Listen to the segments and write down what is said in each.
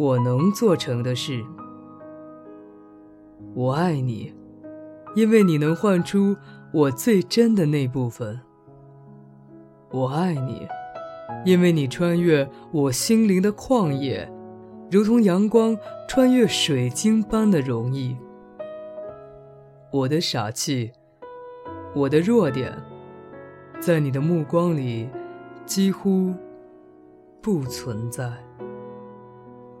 我能做成的事，我爱你，因为你能唤出我最真的那部分。我爱你，因为你穿越我心灵的旷野，如同阳光穿越水晶般的容易。我的傻气，我的弱点，在你的目光里几乎不存在。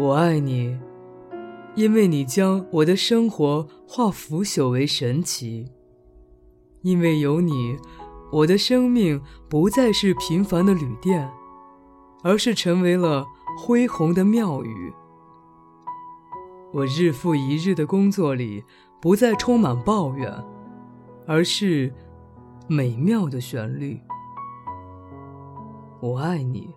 我爱你，因为你将我的生活化腐朽为神奇。因为有你，我的生命不再是平凡的旅店，而是成为了恢宏的庙宇。我日复一日的工作里，不再充满抱怨，而是美妙的旋律。我爱你。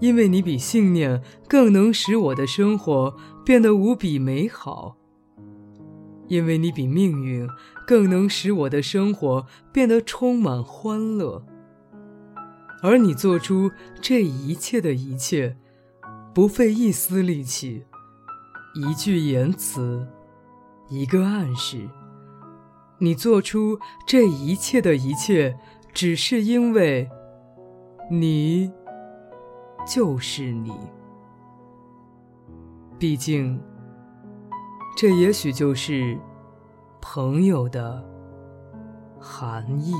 因为你比信念更能使我的生活变得无比美好，因为你比命运更能使我的生活变得充满欢乐，而你做出这一切的一切，不费一丝力气，一句言辞，一个暗示，你做出这一切的一切，只是因为，你。就是你，毕竟，这也许就是朋友的含义。